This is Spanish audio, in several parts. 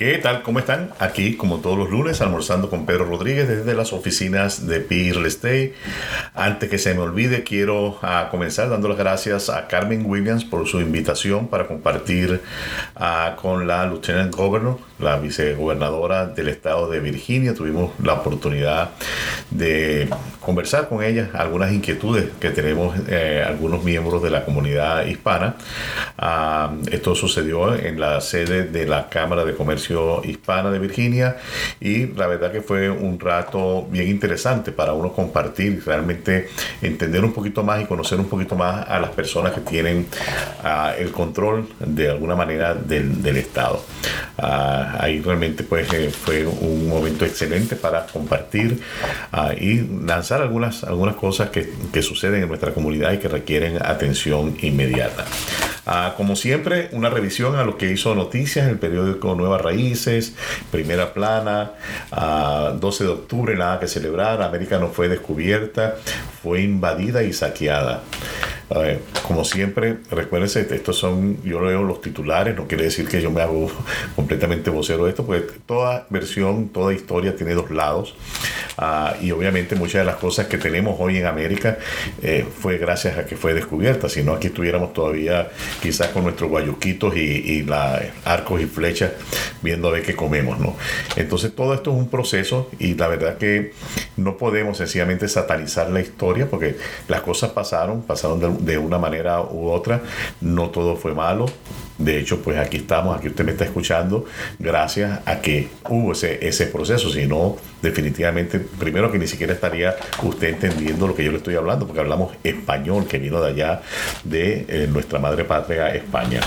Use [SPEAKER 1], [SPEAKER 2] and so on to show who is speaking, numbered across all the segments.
[SPEAKER 1] ¿Qué tal? ¿Cómo están? Aquí, como todos los lunes, almorzando con Pedro Rodríguez desde las oficinas de P Real Estate. Antes que se me olvide, quiero ah, comenzar dando las gracias a Carmen Williams por su invitación para compartir ah, con la Lieutenant Governor, la vicegobernadora del estado de Virginia. Tuvimos la oportunidad de conversar con ella algunas inquietudes que tenemos eh, algunos miembros de la comunidad hispana. Ah, esto sucedió en la sede de la Cámara de Comercio Hispana de Virginia y la verdad que fue un rato bien interesante para uno compartir, realmente entender un poquito más y conocer un poquito más a las personas que tienen uh, el control de alguna manera del, del Estado. Ahí realmente pues eh, fue un momento excelente para compartir uh, y lanzar algunas, algunas cosas que, que suceden en nuestra comunidad y que requieren atención inmediata. como siempre, una revisión a lo que hizo noticias el periódico Nueva Raíz primera plana, 12 de octubre, nada que celebrar, América no fue descubierta, fue invadida y saqueada como siempre, recuérdense, estos son, yo leo los titulares, no quiere decir que yo me hago completamente vocero de esto, porque toda versión, toda historia tiene dos lados. Ah, y obviamente muchas de las cosas que tenemos hoy en América eh, fue gracias a que fue descubierta, si no aquí estuviéramos todavía quizás con nuestros guayuquitos y, y arcos y flechas viendo a ver qué comemos, ¿no? Entonces todo esto es un proceso y la verdad que no podemos sencillamente satanizar la historia porque las cosas pasaron, pasaron de, de una manera u otra. No todo fue malo. De hecho, pues aquí estamos, aquí usted me está escuchando, gracias a que hubo ese, ese proceso. Si no, definitivamente, primero que ni siquiera estaría usted entendiendo lo que yo le estoy hablando, porque hablamos español, que vino de allá, de eh, nuestra madre patria, España.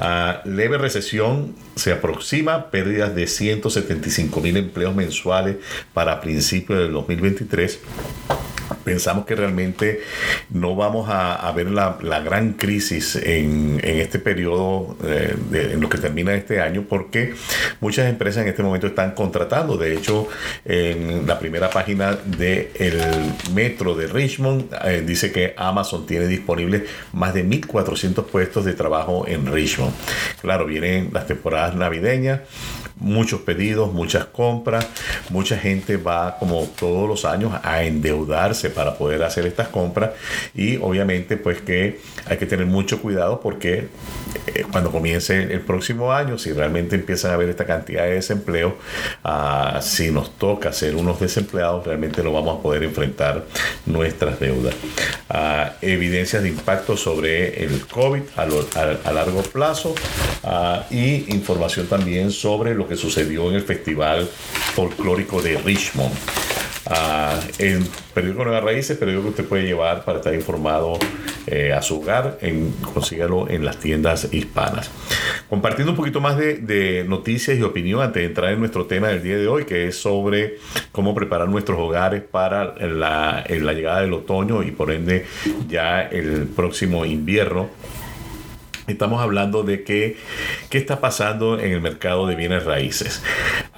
[SPEAKER 1] Uh, leve recesión se aproxima, pérdidas de 175 mil empleos mensuales para principios del 2023 pensamos que realmente no vamos a, ver la, gran crisis en, este periodo, eh, en lo que termina este año, porque muchas empresas en este momento están contratando. De hecho, en la primera página del metro de Richmond eh, dice que Amazon tiene disponibles más de 1.400 puestos de trabajo en Richmond. Claro, vienen las temporadas navideñas muchos pedidos, muchas compras, mucha gente va como todos los años a endeudarse para poder hacer estas compras y obviamente pues que hay que tener mucho cuidado porque eh, cuando comience el próximo año, si realmente empiezan a haber esta cantidad de desempleo, ah, si nos toca ser unos desempleados, realmente no vamos a poder enfrentar nuestras deudas. Ah, evidencias de impacto sobre el COVID a, largo plazo ah, y información también sobre lo que sucedió en el Festival Folclórico de Richmond. Uh, el periódico Nueva Raíces, periódico que usted puede llevar para estar informado eh, a su hogar, en, consígalo en las tiendas hispanas. Compartiendo un poquito más de, noticias y opinión antes de entrar en nuestro tema del día de hoy, que es sobre cómo preparar nuestros hogares para la, la llegada del otoño y por ende ya el próximo invierno. Estamos hablando de que, qué está pasando en el mercado de bienes raíces.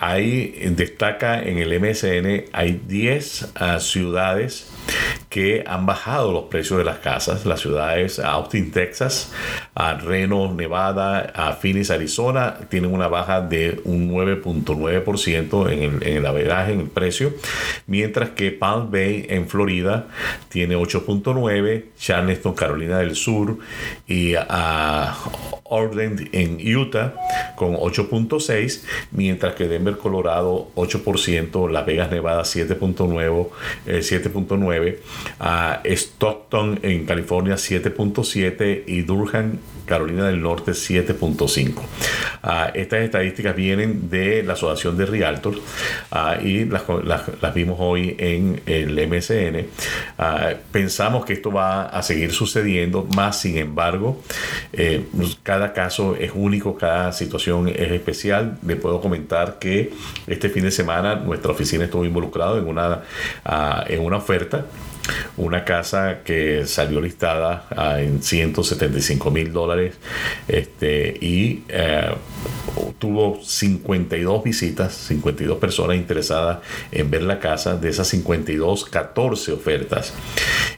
[SPEAKER 1] Ahí destaca en el MSN, hay 10 ah, ciudades que han bajado los precios de las casas. Las ciudades Austin, Texas, a Reno, Nevada, a Phoenix, Arizona, tienen una baja de un 9.9% en el, en el averaje, en el precio, mientras que Palm Bay en Florida tiene 8.9%, Charleston, Carolina del Sur y a Orland en Utah con 8.6%, mientras que Denver, Colorado 8%, Las Vegas, Nevada 7.9%, 7.9%, a Stockton en California 7.7 y Durham Carolina del Norte 7.5. Ah, estas estadísticas vienen de la Asociación de Realtors ah, y las, vimos hoy en el MSN. Ah, pensamos que esto va a seguir sucediendo, más sin embargo, eh, cada caso es único, cada situación es especial. Le puedo comentar que este fin de semana nuestra oficina estuvo involucrada en una, en una oferta una casa que salió listada en 175 mil dólares este, y eh, tuvo 52 visitas, 52 personas interesadas en ver la casa, de esas 52, 14 ofertas.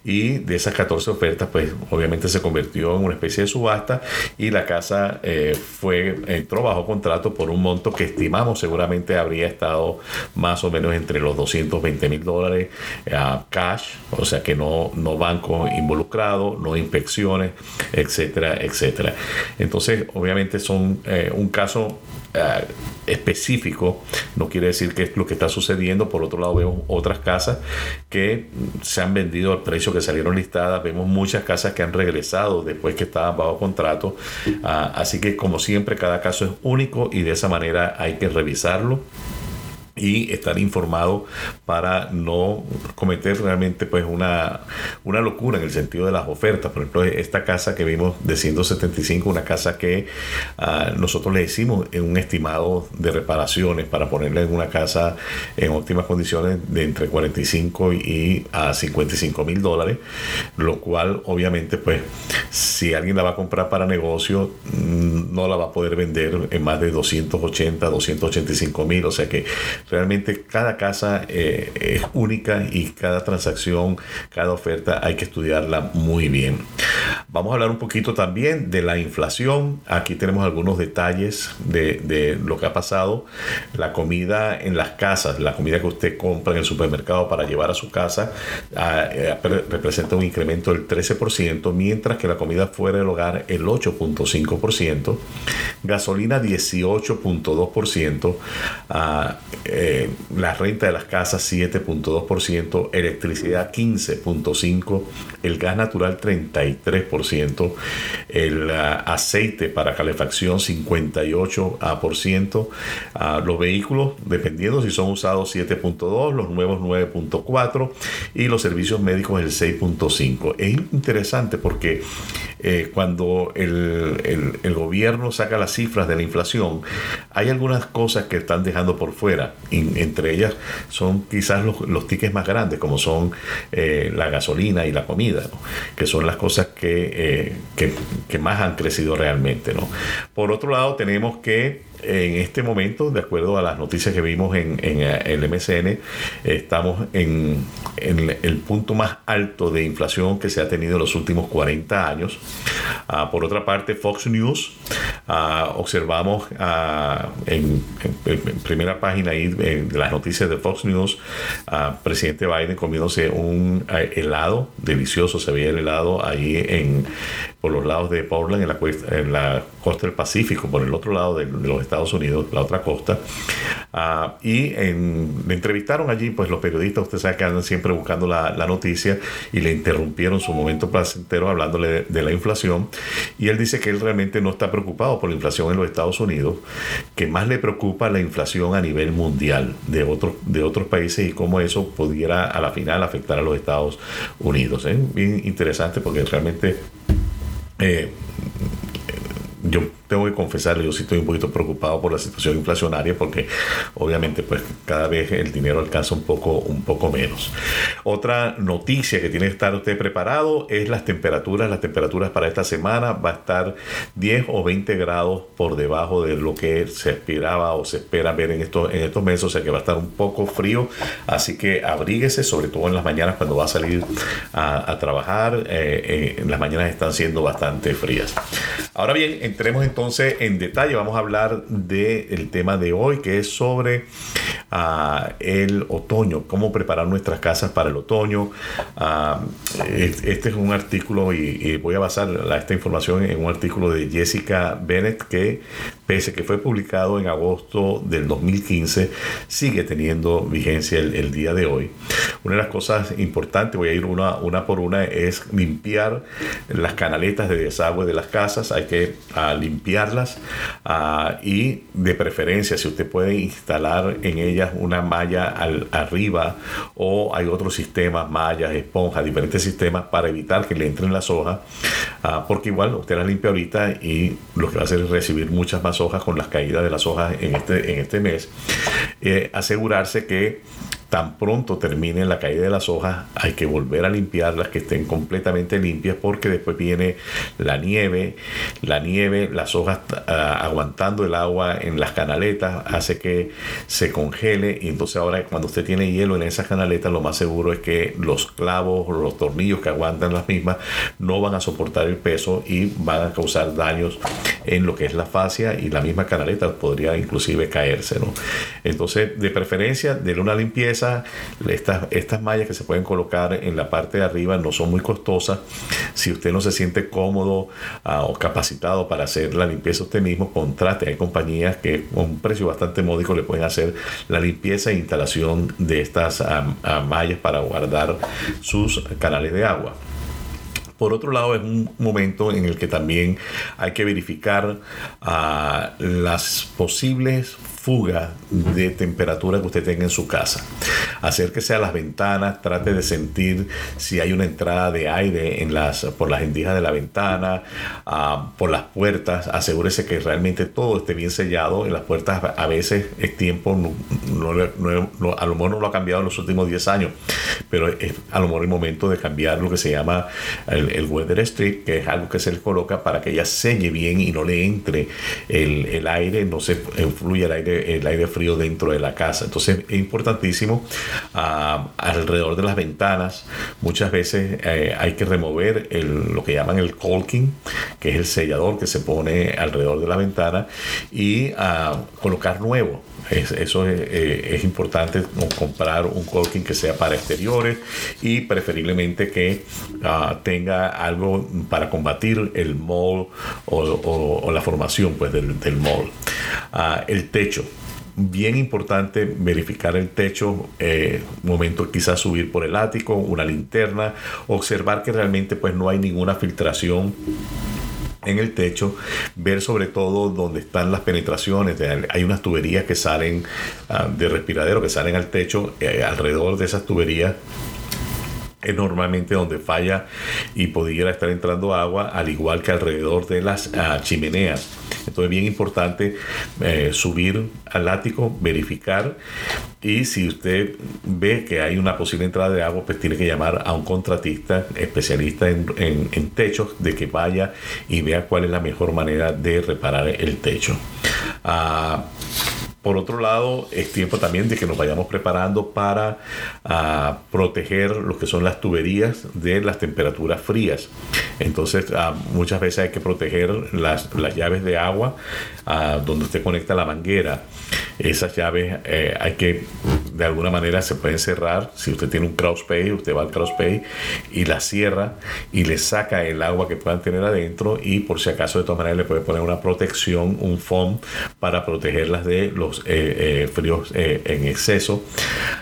[SPEAKER 1] Y de esas 14 ofertas, pues obviamente se convirtió en una especie de subasta y la casa eh, fue, entró bajo contrato por un monto que estimamos seguramente habría estado más o menos entre los 220 mil dólares a cash, o sea que no, no banco involucrado, no inspecciones, etcétera, etcétera. Entonces, obviamente son eh, un caso eh, específico, no quiere decir que es lo que está sucediendo. Por otro lado, vemos otras casas que se han vendido al precio que salieron listadas. Vemos muchas casas que han regresado después que estaban bajo contrato. Ah, así que, como siempre, cada caso es único y de esa manera hay que revisarlo y estar informado para no cometer realmente pues una, una locura en el sentido de las ofertas. Por ejemplo, esta casa que vimos de 175, una casa que ah, nosotros le hicimos en un estimado de reparaciones para ponerla en una casa en óptimas condiciones de entre 45 y a 55 mil dólares, lo cual obviamente pues si alguien la va a comprar para negocio mm, no la va a poder vender en más de 280, 285 mil, o sea que realmente cada casa eh, es única y cada transacción, cada oferta hay que estudiarla muy bien. Vamos a hablar un poquito también de la inflación. Aquí tenemos algunos detalles de, lo que ha pasado. La comida en las casas, la comida que usted compra en el supermercado para llevar a su casa, ah, eh, representa un incremento del 13%, mientras que la comida fuera del hogar el 8.5%, gasolina 18.2%, eh, la renta de las casas 7.2%, electricidad 15.5%, el gas natural 33%, el ah, aceite para calefacción 58%, ah, los vehículos, dependiendo si son usados 7.2%, los nuevos 9.4% y los servicios médicos el 6.5%. Es interesante porque eh, cuando el, el, gobierno saca las cifras de la inflación, hay algunas cosas que están dejando por fuera. entre ellas son quizás los, los tickets más grandes, como son eh, la gasolina y la comida, que son las cosas que, eh, que, que, más han crecido realmente. ¿no? Por otro lado, tenemos que en este momento, de acuerdo a las noticias que vimos en, eh, el MCN, estamos en, el punto más alto de inflación que se ha tenido en los últimos 40 años. Ah, por otra parte, Fox News, ah, observamos ah, en, primera página ahí de las noticias de Fox News, presidente Biden comiéndose un helado delicioso, se veía el helado ahí en, por los lados de Portland, en la, en la costa del Pacífico, por el otro lado de, los Estados Unidos, la otra costa. Ah, y en, entrevistaron allí, pues los periodistas, usted sabe que andan siempre buscando la, la noticia, y le interrumpieron su momento placentero hablándole de, la inflación. Y él dice que él realmente no está preocupado por la inflación en los Estados Unidos, que más le preocupa la inflación a nivel mundial de, otros de otros países y cómo eso pudiera a la final afectar a los Estados Unidos. ¿eh? Bien interesante porque realmente eh, yo tengo que confesarle, yo sí estoy un poquito preocupado por la situación inflacionaria porque obviamente pues cada vez el dinero alcanza un poco, un poco menos. Otra noticia que tiene que estar usted preparado es las temperaturas. Las temperaturas para esta semana va a estar 10 o 20 grados por debajo de lo que se esperaba o se espera ver en estos, en estos meses, o sea que va a estar un poco frío, así que abríguese, sobre todo en las mañanas cuando va a salir a, trabajar, eh, eh, en las mañanas están siendo bastante frías. Ahora bien, entremos entonces en detalle, vamos a hablar del tema de hoy, que es sobre uh, el otoño, cómo preparar nuestras casas para el otoño. Uh, este es un artículo y, voy a basar esta información en un artículo de Jessica Bennett que pese que fue publicado en agosto del 2015, sigue teniendo vigencia el, el, día de hoy. Una de las cosas importantes, voy a ir una, una por una, es limpiar las canaletas de desagüe de las casas. Hay que uh, limpiarlas uh, y de preferencia, si usted puede instalar en ellas una malla al, arriba o hay otros sistemas, mallas, esponjas, diferentes sistemas para evitar que le entren las hojas, uh, porque igual usted las limpia ahorita y lo que va a hacer es recibir muchas más hojas con las caídas de las hojas en este, en este mes. Eh, asegurarse que tan pronto termine la caída de las hojas, hay que volver a limpiarlas, que estén completamente limpias, porque después viene la nieve, la nieve, las hojas ah, aguantando el agua en las canaletas, hace que se congele, y entonces ahora cuando usted tiene hielo en esas canaletas, lo más seguro es que los clavos los tornillos que aguantan las mismas no van a soportar el peso y van a causar daños en lo que es la fascia y la misma canaleta podría inclusive caerse. ¿no? Entonces, de preferencia, de una limpieza. Estas, estas mallas que se pueden colocar en la parte de arriba no son muy costosas. Si usted no se siente cómodo ah, o capacitado para hacer la limpieza usted mismo, contrate. Hay compañías que con un precio bastante módico le pueden hacer la limpieza e instalación de estas ah, ah, mallas para guardar sus canales de agua. Por otro lado, es un momento en el que también hay que verificar las posibles fuga de temperatura que usted tenga en su casa. Acérquese a las ventanas, trate de sentir si hay una entrada de aire en las, por las endijas de la ventana, ah, por las puertas. Asegúrese que realmente todo esté bien sellado. En las puertas a veces es tiempo, no, a lo mejor no lo ha cambiado en los últimos 10 años, pero es a lo mejor el momento de cambiar lo que se llama el, weather strip, que es algo que se le coloca para que ella selle bien y no le entre el, el aire, no se fluya el aire el aire frío dentro de la casa. Entonces es importantísimo ah, alrededor de las ventanas. Muchas veces eh, hay que remover lo que llaman el caulking, que es el sellador que se pone alrededor de la ventana, y ah, colocar nuevo. eso eh, es, importante comprar un caulking que sea para exteriores y preferiblemente que ah, tenga algo para combatir el mold o, la formación pues, del, del mold. El techo bien importante verificar el techo, eh, momento quizás subir por el ático, una linterna, observar que realmente pues no hay ninguna filtración en el techo, ver sobre todo dónde están las penetraciones. Hay unas tuberías que salen ah, de respiradero, que salen al techo, eh, alrededor de esas tuberías es normalmente donde falla y pudiera estar entrando agua, al igual que alrededor de las ah, chimeneas. Entonces es bien importante eh, subir al ático, verificar y si usted ve que hay una posible entrada de agua, pues tiene que llamar a un contratista especialista en, en, techos de que vaya y vea cuál es la mejor manera de reparar el techo. Ah, por otro lado, es tiempo también de que nos vayamos preparando para ah, proteger lo que son las tuberías de las temperaturas frías. Entonces, ah, muchas veces hay que proteger las, llaves de agua ah, donde usted conecta la manguera. Esas llaves eh, hay que, de alguna manera, se pueden cerrar. Si usted tiene un pay, usted va al pay y la cierra y le saca el agua que puedan tener adentro y por si acaso de todas maneras le puede poner una protección, un foam para protegerlas de los eh, eh, fríos eh, en exceso.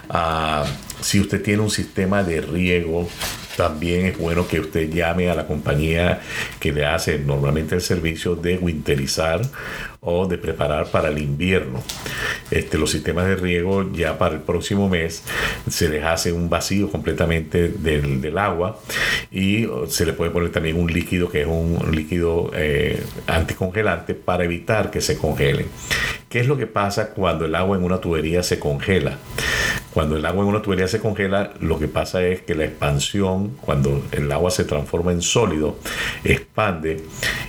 [SPEAKER 1] Ah, si usted tiene un sistema de riego, también es bueno que usted llame a la compañía que le hace normalmente el servicio de winterizar o de preparar para el invierno. Este, los sistemas de riego ya para el próximo mes se les hace un vacío completamente del, del agua y se le puede poner también un líquido que es un líquido eh, anticongelante para evitar que se congelen. ¿Qué es lo que pasa cuando el agua en una tubería se congela? Cuando el agua en una tubería se congela, lo que pasa es que la expansión, cuando el agua se transforma en sólido, expande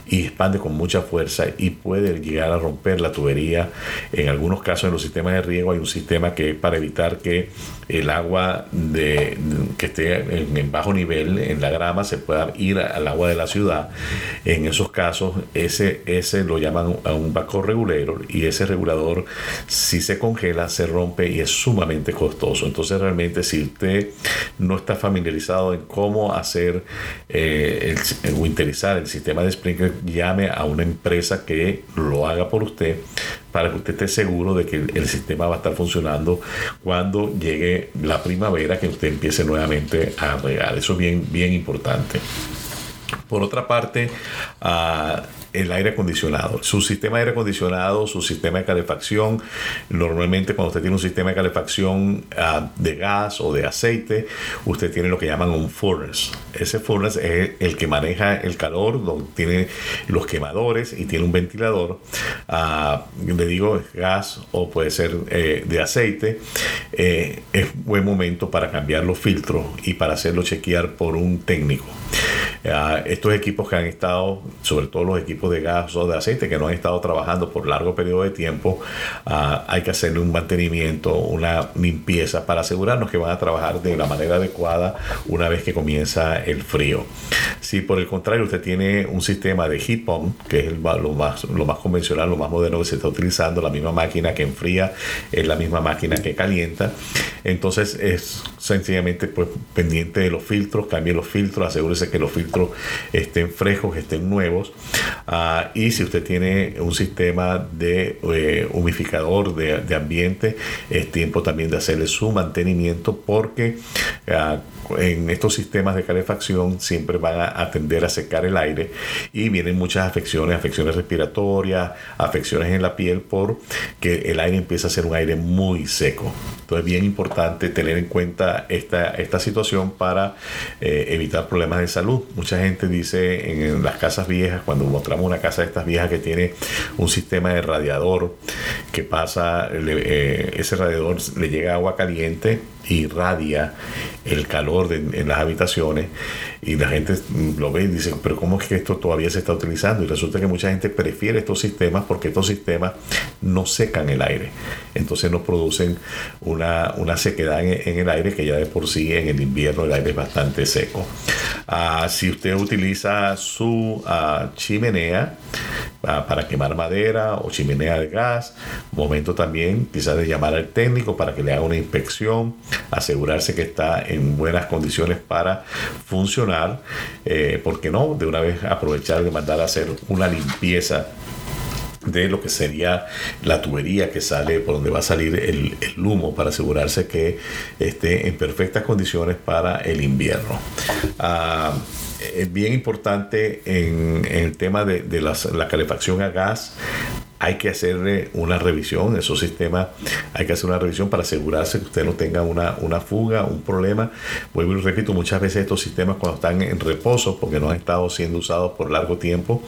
[SPEAKER 1] y expande con mucha fuerza y puede llegar a romper la tubería. En algunos casos en los sistemas de riego hay un sistema que es para evitar que el agua de, que esté en, bajo nivel en la grama se pueda ir al agua de la ciudad. En esos casos, ese, ese lo llaman un backdoor regulator y ese regulador si se congela se rompe y es sumamente costoso. Entonces realmente si usted no está familiarizado en cómo hacer eh, el, winterizar el sistema de sprinkler, llame a una empresa que lo haga por usted para que usted esté seguro de que el, sistema va a estar funcionando cuando llegue la primavera, que usted empiece nuevamente a regar. Eso es bien, bien importante. Por otra parte, uh, el aire acondicionado. Su sistema de aire acondicionado, su sistema de calefacción, normalmente cuando usted tiene un sistema de calefacción uh, de gas o de aceite, usted tiene lo que llaman un furnace. Ese furnace es el que maneja el calor, donde tiene los quemadores y tiene un ventilador. Uh, le digo gas o puede ser eh, de aceite. Eh, es buen momento para cambiar los filtros y para hacerlo chequear por un técnico. Uh, estos equipos que han estado, sobre todo los equipos de gas o de aceite que no han estado trabajando por largo periodo de tiempo, uh, hay que hacerle un mantenimiento, una limpieza para asegurarnos que van a trabajar de la manera adecuada una vez que comienza el frío. Si por el contrario usted tiene un sistema de heat pump, que es lo, más, lo más convencional, lo más moderno que se está utilizando, la misma máquina que enfría es la misma máquina que calienta, entonces es sencillamente pues pendiente de los filtros, cambie los filtros, asegúrese que los filtros estén frescos, estén nuevos. Uh, y si usted tiene un sistema de eh, humificador de, ambiente, es tiempo también de hacerle su mantenimiento porque uh, en estos sistemas de calefacción siempre van a, a tender a secar el aire y vienen muchas afecciones, afecciones respiratorias, afecciones en la piel porque el aire empieza a ser un aire muy seco. Entonces es bien importante tener en cuenta esta, esta situación para eh, evitar problemas de salud. Mucha gente dice en, las casas viejas, cuando mostramos una casa de estas viejas que tiene un sistema de radiador que pasa, eh, ese radiador le llega agua caliente irradia el calor en las habitaciones y la gente lo ve y dice, pero ¿cómo es que esto todavía se está utilizando? Y resulta que mucha gente prefiere estos sistemas porque estos sistemas no secan el aire, entonces no producen una, una sequedad en, en, el aire que ya de por sí en el invierno el aire es bastante seco. Uh, si usted utiliza su uh, chimenea uh, para quemar madera o chimenea de gas, momento también quizás de llamar al técnico para que le haga una inspección asegurarse que está en buenas condiciones para funcionar, eh, porque no, de una vez aprovechar de mandar a hacer una limpieza de lo que sería la tubería que sale por donde va a salir el, humo para asegurarse que esté en perfectas condiciones para el invierno. Uh, es bien importante en, el tema de, la calefacción a gas hay que hacerle una revisión, esos sistemas hay que hacer una revisión para asegurarse que usted no tenga una, una fuga, un problema. Vuelvo y repito, muchas veces estos sistemas cuando están en reposo, porque no han estado siendo usados por largo tiempo,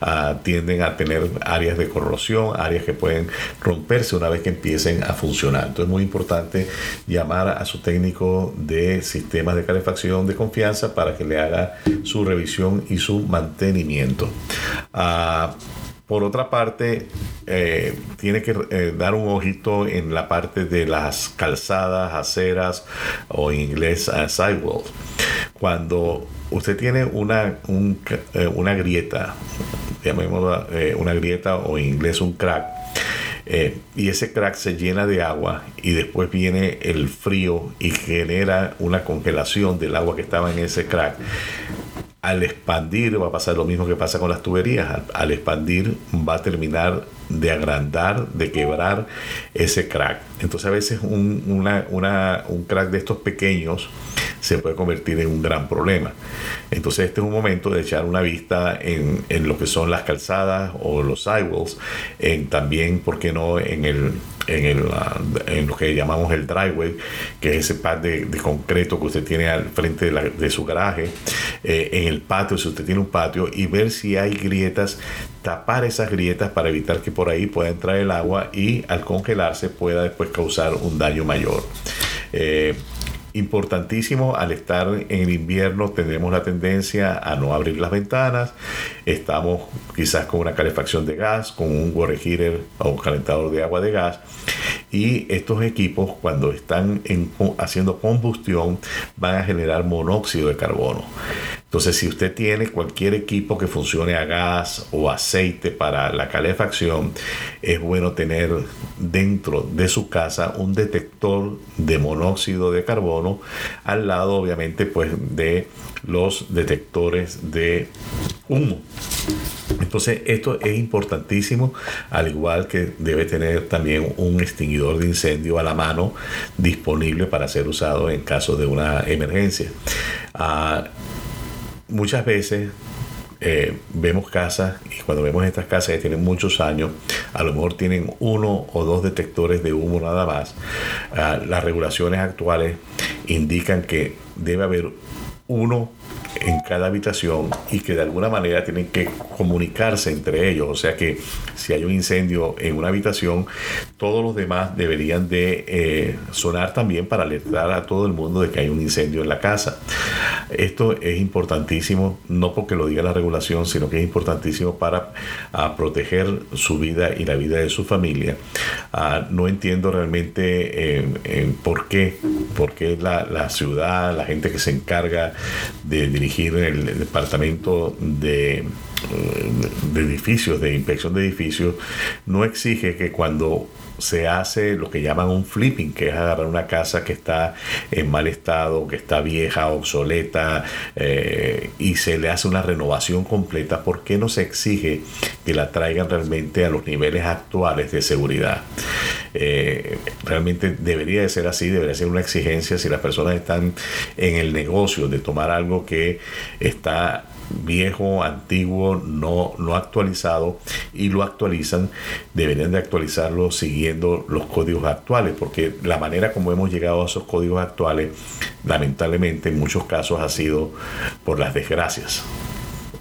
[SPEAKER 1] uh, tienden a tener áreas de corrosión, áreas que pueden romperse una vez que empiecen a funcionar. Entonces es muy importante llamar a su técnico de sistemas de calefacción de confianza para que le haga su revisión y su mantenimiento. Uh, por otra parte, eh, tiene que eh, dar un ojito en la parte de las calzadas, aceras o en inglés uh. Cuando usted tiene una, un, eh, una grieta, llamémosla una grieta o en inglés un crack, y ese crack se llena de agua y después viene el frío y genera una congelación del agua que estaba en ese crack al expandir va a pasar lo mismo que pasa con las tuberías. Al, expandir va a terminar de agrandar, de quebrar ese crack. Entonces a veces un, una, un crack de estos pequeños se puede convertir en un gran problema. Entonces este es un momento de echar una vista en, en lo que son las calzadas o los sidewalls, en también, ¿por qué no?, en el, en, el, en lo que llamamos el driveway, que es ese pad de, concreto que usted tiene al frente de su garaje, eh, en el patio, si usted tiene un patio, y ver si hay grietas, tapar esas grietas para evitar que por ahí pueda entrar el agua y al congelarse pueda después causar un daño mayor. Eh, importantísimo al estar en el invierno tendremos la tendencia a no abrir las ventanas. Estamos quizás con una calefacción de gas con un water o un calentador de agua de gas. Y estos equipos cuando están en, haciendo combustión van a generar monóxido de carbono entonces, si usted tiene cualquier equipo que funcione a gas o aceite para la calefacción, es bueno tener dentro de su casa un detector de monóxido de carbono al lado, obviamente, pues de los detectores de humo. Entonces, esto es importantísimo, al igual que debe tener también un extinguidor de incendio a la mano disponible para ser usado en caso de una emergencia. Uh, muchas veces eh, vemos casas y cuando vemos estas casas que tienen muchos años, a lo mejor tienen uno o dos detectores de humo nada más. Ah, las regulaciones actuales indican que debe haber uno en cada habitación y que de alguna manera tienen que comunicarse entre ellos. O sea que si hay un incendio en una habitación, todos los demás deberían de eh, sonar también para alertar a todo el mundo de que hay un incendio en la casa. Esto es importantísimo, no porque lo diga la regulación, sino que es importantísimo para proteger su vida y la vida de su familia. Ah, no entiendo realmente eh, por qué, por qué la, la ciudad, la gente que se encarga de el departamento de, de edificios, de inspección de edificios, no exige que cuando se hace lo que llaman un flipping, que es agarrar una casa que está en mal estado, que está vieja, obsoleta, eh, y se le hace una renovación completa, ¿por qué no se exige que la traigan realmente a los niveles actuales de seguridad? Eh, realmente debería de ser así, debería ser una exigencia si las personas están en el negocio de tomar algo que está viejo, antiguo, no, no actualizado y lo actualizan, deberían de actualizarlo siguiendo los códigos actuales, porque la manera como hemos llegado a esos códigos actuales, lamentablemente en muchos casos ha sido por las desgracias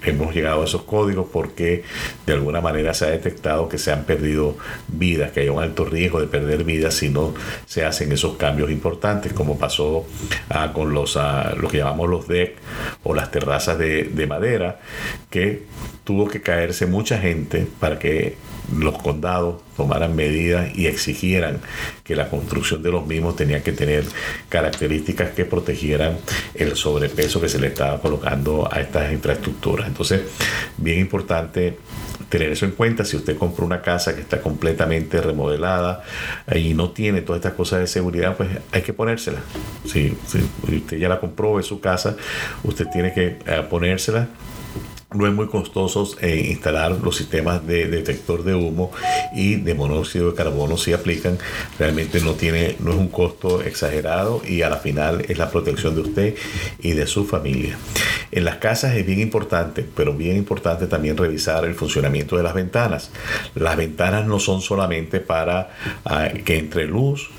[SPEAKER 1] hemos llegado a esos códigos porque de alguna manera se ha detectado que se han perdido vidas, que hay un alto riesgo de perder vidas si no se hacen esos cambios importantes, como pasó ah, con los, uh, lo que llamamos los deck o las terrazas de madera, que tuvo que caerse mucha gente para que los condados tomaran medidas y exigieran que la construcción de los mismos tenía que tener características que protegieran el sobrepeso que se le estaba colocando a estas infraestructuras. Entonces, bien importante tener eso en cuenta. Si usted compra una casa que está completamente remodelada y no tiene todas estas cosas de seguridad, pues hay que ponérsela. Si, usted ya la compró, en su casa, usted tiene que eh, ponérsela no es muy costoso eh, instalar los sistemas de detector de humo y de monóxido de carbono si aplican realmente no tiene no es un costo exagerado y a la final es la protección de usted y de su familia. En las casas es bien importante pero bien importante también revisar el funcionamiento de las ventanas. Las ventanas no son solamente para ah, que entre luz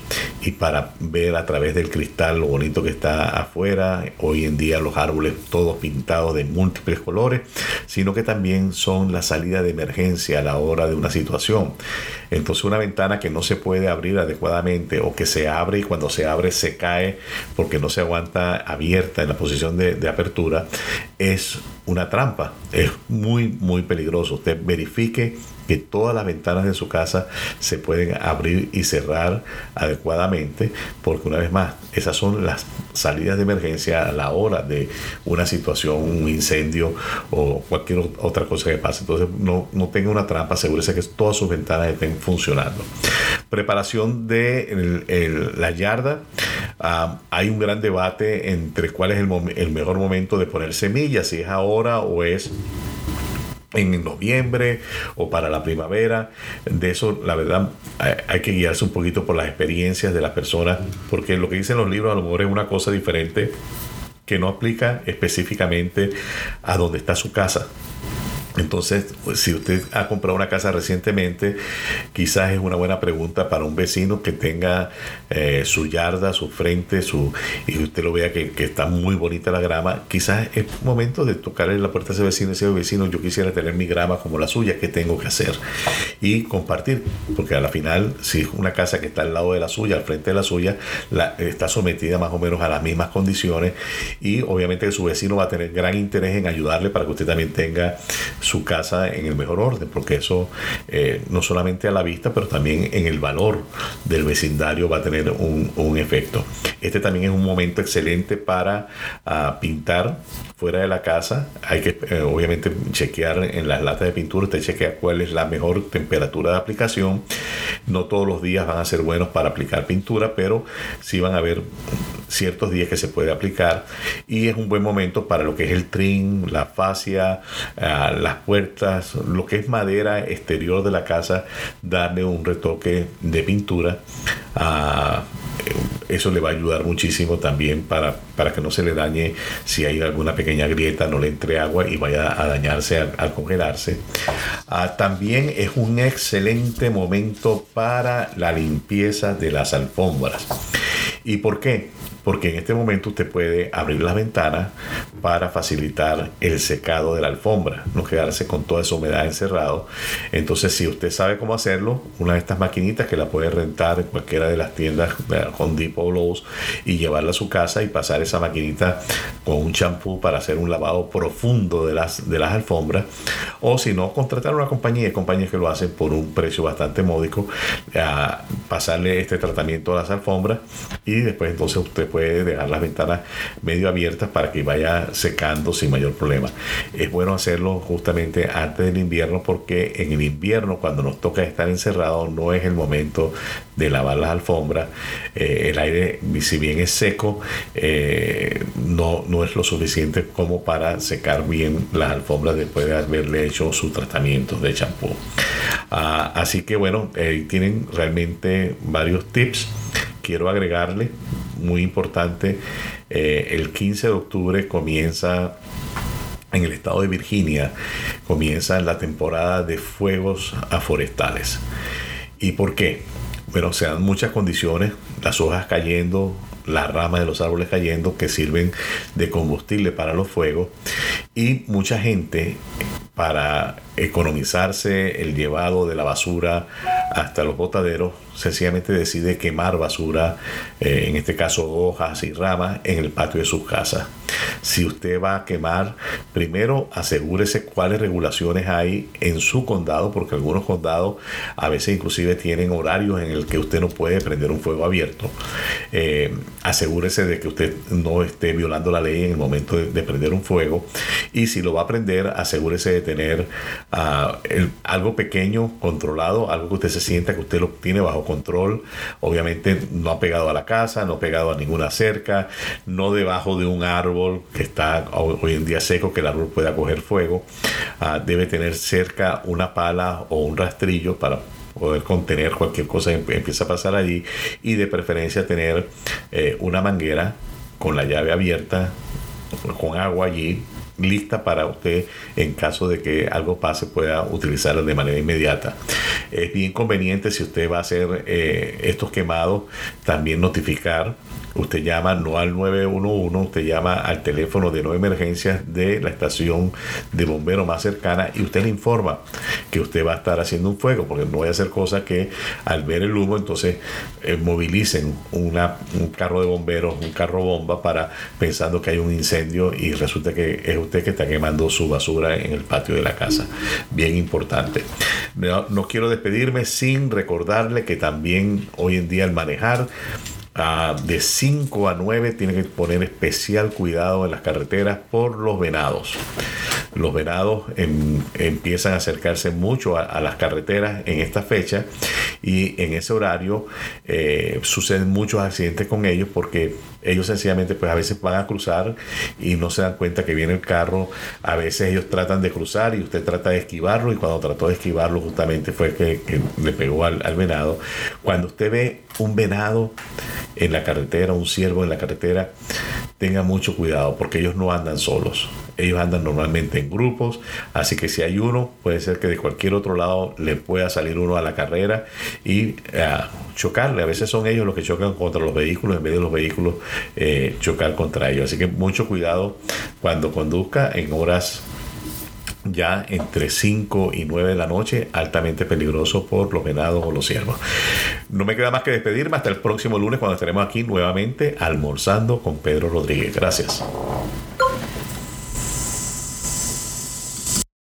[SPEAKER 1] y para ver a través del cristal lo bonito que está afuera. Hoy en día los árboles todos pintados de múltiples colores sino que también son la salida de emergencia a la hora de una situación. Entonces una ventana que no se puede abrir adecuadamente o que se abre y cuando se abre se cae porque no se aguanta abierta en la posición de, apertura es una trampa. Es muy, muy peligroso. Usted verifique que todas las ventanas de su casa se pueden abrir y cerrar adecuadamente, porque una vez más, esas son las salidas de emergencia a la hora de una situación, un incendio o cualquier otra cosa que pase. Entonces, no, no tenga una trampa, asegúrese que todas sus ventanas estén funcionando. Preparación de la yarda. Ah, hay un gran debate entre cuál es el, el mejor momento de poner semillas, si es ahora o es en noviembre o para la primavera. De eso, la verdad, hay que guiarse un poquito por las experiencias de las personas, porque lo que dicen los libros a lo mejor es una cosa diferente que no aplica específicamente a donde está su casa. Entonces, pues, si usted ha comprado una casa recientemente, quizás es una buena pregunta para un vecino que tenga eh, su yarda, su frente, su, y usted lo vea que, está muy bonita la grama. Quizás es momento de tocarle la puerta a ese vecino y decir, vecino, yo quisiera tener mi grama como la suya, ¿qué tengo que hacer? Y compartir, porque a la final, si es una casa que está al lado de la suya, al frente de la suya, está sometida más o menos a las mismas condiciones y obviamente su vecino va a tener gran interés en ayudarle para que usted también tenga su casa en el mejor orden, porque eso eh, no solamente a la vista, pero también en el valor del vecindario va a tener un, efecto. Este también es un momento excelente para ah, pintar fuera de la casa. Hay que eh, obviamente chequear en las latas de pintura, usted chequea cuál es la mejor temperatura de aplicación. No todos los días van a ser buenos para aplicar pintura, pero sí van a haber ciertos días que se puede aplicar y es un buen momento para lo que es el trim, la fascia, ah, las puertas, lo que es madera exterior de la casa, darle un retoque de pintura. Ah, eso le va a ayudar muchísimo también para, para que no se le dañe si hay alguna pequeña grieta, no le entre agua y vaya a dañarse al, congelarse. Ah, también es un excelente momento para la limpieza de las alfombras. ¿Y por qué? porque en este momento usted puede abrir las ventanas para facilitar el secado de la alfombra, no quedarse con toda esa humedad encerrado. Entonces, si usted sabe cómo hacerlo, una de estas maquinitas que la puede rentar en cualquiera de las tiendas Home Depot y llevarla a su casa y pasar esa maquinita con un champú para hacer un lavado profundo de las, de las alfombras. O si no, contratar una compañía, compañías que lo hacen por un precio bastante módico, a pasarle este tratamiento a las alfombras y después entonces usted puede dejar las ventanas medio abiertas para que vaya secando sin mayor problema. Es bueno hacerlo justamente antes del invierno porque en el invierno cuando nos toca estar encerrados no es el momento de lavar las alfombras. Eh, el aire, si bien es seco, eh, no, no es lo suficiente como para secar bien las alfombras después de haberle hecho su tratamiento de champú. Ah, así que bueno, eh, tienen realmente varios tips quiero agregarle, muy importante, eh, el 15 de octubre comienza en el estado de Virginia, comienza la temporada de fuegos aforestales. ¿Y por qué? Bueno, se dan muchas condiciones, las hojas cayendo, las ramas de los árboles cayendo que sirven de combustible para los fuegos y mucha gente para economizarse el llevado de la basura hasta los botaderos, sencillamente decide quemar basura, eh, en este caso hojas y ramas, en el patio de su casa. Si usted va a quemar, primero asegúrese cuáles regulaciones hay en su condado, porque algunos condados a veces inclusive tienen horarios en el que usted no puede prender un fuego abierto. Eh, asegúrese de que usted no esté violando la ley en el momento de prender un fuego. Y si lo va a prender, asegúrese de tener algo pequeño, controlado, algo que usted se sienta que usted lo tiene bajo control. Obviamente no ha pegado a la casa, no ha pegado a ninguna cerca, no debajo de un árbol que está hoy en día seco, que el árbol pueda coger fuego. Ah, debe tener cerca una pala o un rastrillo para poder contener cualquier cosa que empieza a pasar allí y de preferencia tener eh, una manguera con la llave abierta con agua allí lista para usted en caso de que algo pase pueda utilizarla de manera inmediata. Es bien conveniente si usted va a hacer eh, estos quemados también notificar usted llama no al 911, usted llama al teléfono de no emergencias de la estación de bombero más cercana y usted le informa que usted va a estar haciendo un fuego, porque no voy a hacer cosas que al ver el humo entonces eh, movilicen un carro de bomberos, un carro bomba para pensando que hay un incendio y resulta que es usted que está quemando su basura en el patio de la casa. Bien importante. No, no quiero despedirme sin recordarle que también hoy en día al manejar de 5 a 9 tiene que poner especial cuidado en las carreteras por los venados. Los venados em, empiezan a acercarse mucho a, las carreteras en esta fecha y en ese horario eh, suceden muchos accidentes con ellos porque ellos sencillamente pues a veces van a cruzar y no se dan cuenta que viene el carro, a veces ellos tratan de cruzar y usted trata de esquivarlo y cuando trató de esquivarlo justamente fue que, le pegó al venado. Cuando usted ve un venado en la carretera, un ciervo en la carretera, tenga mucho cuidado porque ellos no andan solos. Ellos andan normalmente en grupos, así que si hay uno, puede ser que de cualquier otro lado le pueda salir uno a la carrera y eh, chocarle. A veces son ellos los que chocan contra los vehículos en vez de los vehículos eh, chocar contra ellos. Así que mucho cuidado cuando conduzca en horas ya entre 5 y 9 de la noche, altamente peligroso por los venados o los ciervos. No me queda más que despedirme hasta el próximo lunes cuando estaremos aquí nuevamente almorzando con Pedro Rodríguez. Gracias.